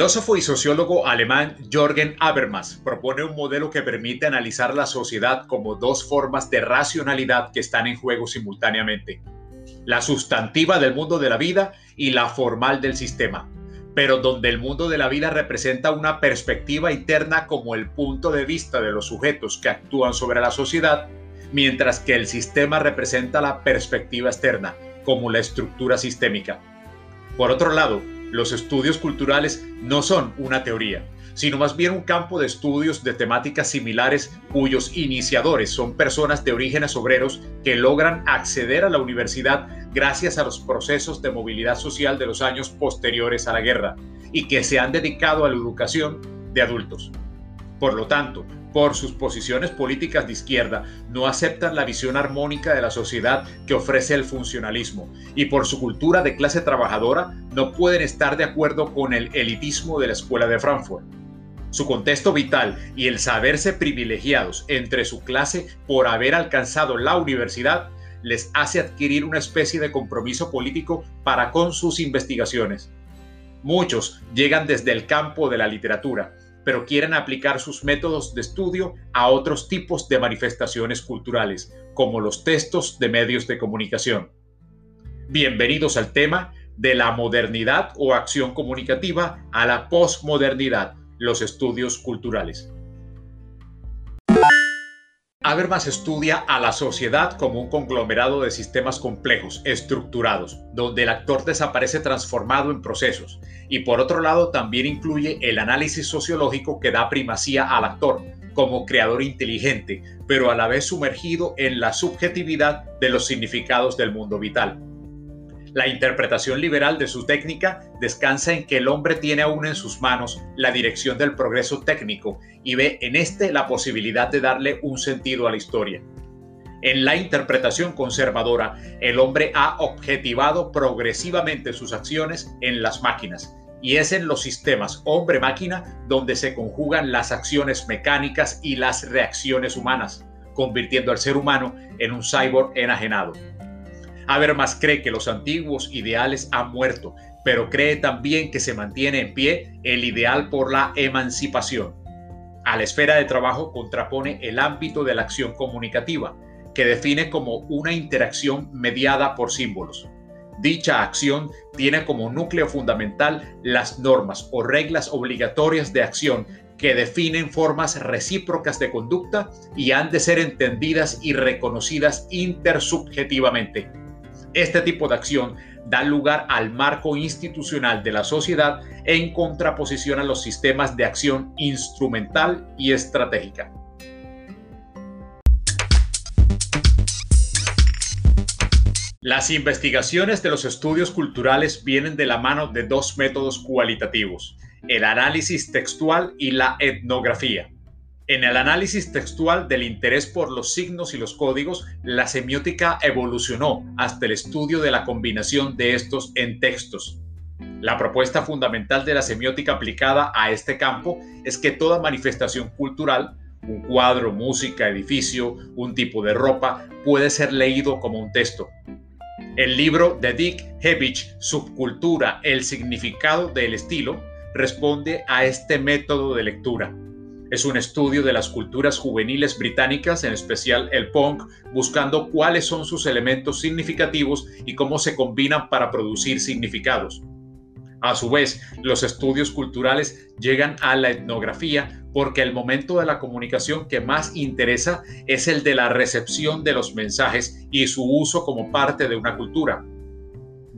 Filósofo y sociólogo alemán Jürgen Habermas propone un modelo que permite analizar la sociedad como dos formas de racionalidad que están en juego simultáneamente. La sustantiva del mundo de la vida y la formal del sistema, pero donde el mundo de la vida representa una perspectiva interna como el punto de vista de los sujetos que actúan sobre la sociedad, mientras que el sistema representa la perspectiva externa, como la estructura sistémica. Por otro lado, los estudios culturales no son una teoría, sino más bien un campo de estudios de temáticas similares cuyos iniciadores son personas de orígenes obreros que logran acceder a la universidad gracias a los procesos de movilidad social de los años posteriores a la guerra y que se han dedicado a la educación de adultos. Por lo tanto, por sus posiciones políticas de izquierda, no aceptan la visión armónica de la sociedad que ofrece el funcionalismo y por su cultura de clase trabajadora no pueden estar de acuerdo con el elitismo de la Escuela de Frankfurt. Su contexto vital y el saberse privilegiados entre su clase por haber alcanzado la universidad les hace adquirir una especie de compromiso político para con sus investigaciones. Muchos llegan desde el campo de la literatura, pero quieren aplicar sus métodos de estudio a otros tipos de manifestaciones culturales, como los textos de medios de comunicación. Bienvenidos al tema de la modernidad o acción comunicativa a la posmodernidad, los estudios culturales. Habermas estudia a la sociedad como un conglomerado de sistemas complejos, estructurados, donde el actor desaparece transformado en procesos, y por otro lado también incluye el análisis sociológico que da primacía al actor como creador inteligente, pero a la vez sumergido en la subjetividad de los significados del mundo vital. La interpretación liberal de su técnica descansa en que el hombre tiene aún en sus manos la dirección del progreso técnico y ve en este la posibilidad de darle un sentido a la historia. En la interpretación conservadora, el hombre ha objetivado progresivamente sus acciones en las máquinas, y es en los sistemas hombre-máquina donde se conjugan las acciones mecánicas y las reacciones humanas, convirtiendo al ser humano en un cyborg enajenado. Habermas cree que los antiguos ideales han muerto, pero cree también que se mantiene en pie el ideal por la emancipación. A la esfera de trabajo contrapone el ámbito de la acción comunicativa, que define como una interacción mediada por símbolos. Dicha acción tiene como núcleo fundamental las normas o reglas obligatorias de acción que definen formas recíprocas de conducta y han de ser entendidas y reconocidas intersubjetivamente. Este tipo de acción da lugar al marco institucional de la sociedad en contraposición a los sistemas de acción instrumental y estratégica. Las investigaciones de los estudios culturales vienen de la mano de dos métodos cualitativos, el análisis textual y la etnografía. En el análisis textual del interés por los signos y los códigos, la semiótica evolucionó hasta el estudio de la combinación de estos en textos. La propuesta fundamental de la semiótica aplicada a este campo es que toda manifestación cultural, un cuadro, música, edificio, un tipo de ropa, puede ser leído como un texto. El libro de Dick Hebich, Subcultura, el significado del estilo, responde a este método de lectura. Es un estudio de las culturas juveniles británicas, en especial el punk, buscando cuáles son sus elementos significativos y cómo se combinan para producir significados. A su vez, los estudios culturales llegan a la etnografía porque el momento de la comunicación que más interesa es el de la recepción de los mensajes y su uso como parte de una cultura.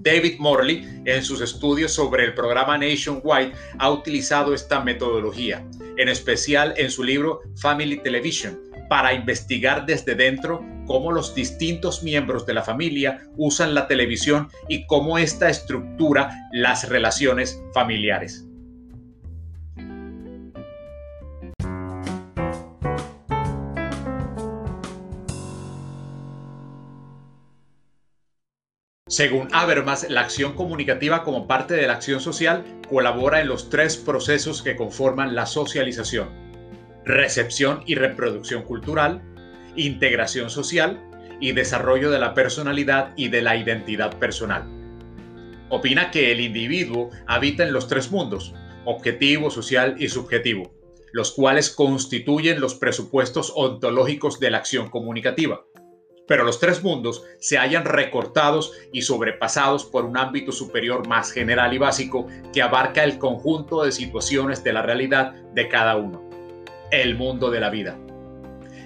David Morley, en sus estudios sobre el programa Nationwide, ha utilizado esta metodología, en especial en su libro Family Television, para investigar desde dentro cómo los distintos miembros de la familia usan la televisión y cómo esta estructura las relaciones familiares. Según Habermas, la acción comunicativa como parte de la acción social colabora en los tres procesos que conforman la socialización. Recepción y reproducción cultural, integración social y desarrollo de la personalidad y de la identidad personal. Opina que el individuo habita en los tres mundos, objetivo, social y subjetivo, los cuales constituyen los presupuestos ontológicos de la acción comunicativa. Pero los tres mundos se hallan recortados y sobrepasados por un ámbito superior más general y básico que abarca el conjunto de situaciones de la realidad de cada uno, el mundo de la vida.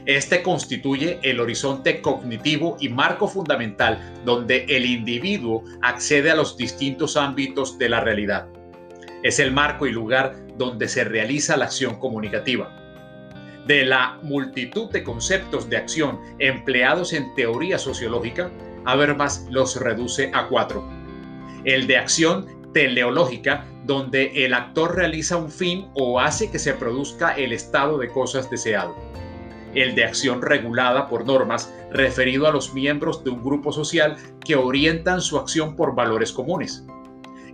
Este constituye el horizonte cognitivo y marco fundamental donde el individuo accede a los distintos ámbitos de la realidad. Es el marco y lugar donde se realiza la acción comunicativa. De la multitud de conceptos de acción empleados en teoría sociológica, Habermas los reduce a cuatro. El de acción teleológica, donde el actor realiza un fin o hace que se produzca el estado de cosas deseado el de acción regulada por normas referido a los miembros de un grupo social que orientan su acción por valores comunes.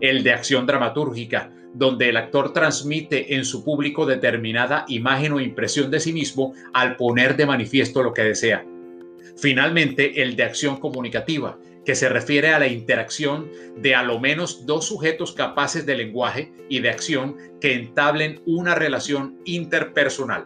El de acción dramatúrgica, donde el actor transmite en su público determinada imagen o impresión de sí mismo al poner de manifiesto lo que desea. Finalmente, el de acción comunicativa, que se refiere a la interacción de a lo menos dos sujetos capaces de lenguaje y de acción que entablen una relación interpersonal.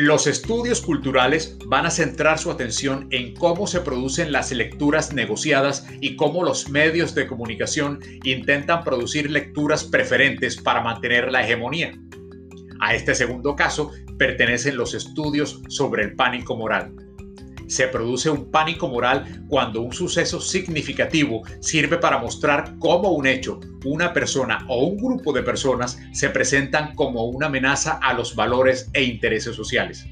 Los estudios culturales van a centrar su atención en cómo se producen las lecturas negociadas y cómo los medios de comunicación intentan producir lecturas preferentes para mantener la hegemonía. A este segundo caso pertenecen los estudios sobre el pánico moral se produce un pánico moral cuando un suceso significativo sirve para mostrar cómo un hecho, una persona o un grupo de personas se presentan como una amenaza a los valores e intereses sociales.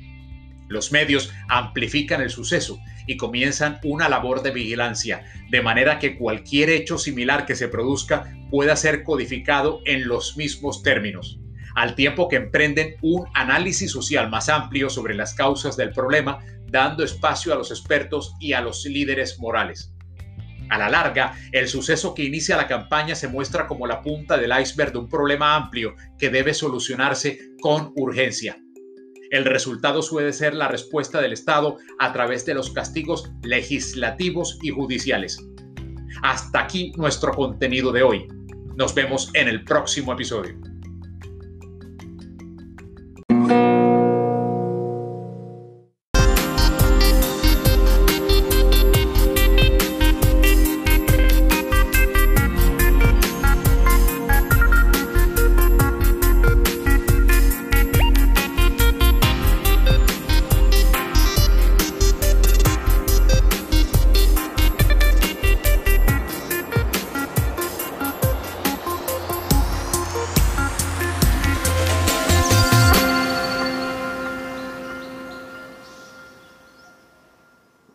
Los medios amplifican el suceso y comienzan una labor de vigilancia, de manera que cualquier hecho similar que se produzca pueda ser codificado en los mismos términos al tiempo que emprenden un análisis social más amplio sobre las causas del problema, dando espacio a los expertos y a los líderes morales. A la larga, el suceso que inicia la campaña se muestra como la punta del iceberg de un problema amplio que debe solucionarse con urgencia. El resultado suele ser la respuesta del Estado a través de los castigos legislativos y judiciales. Hasta aquí nuestro contenido de hoy. Nos vemos en el próximo episodio.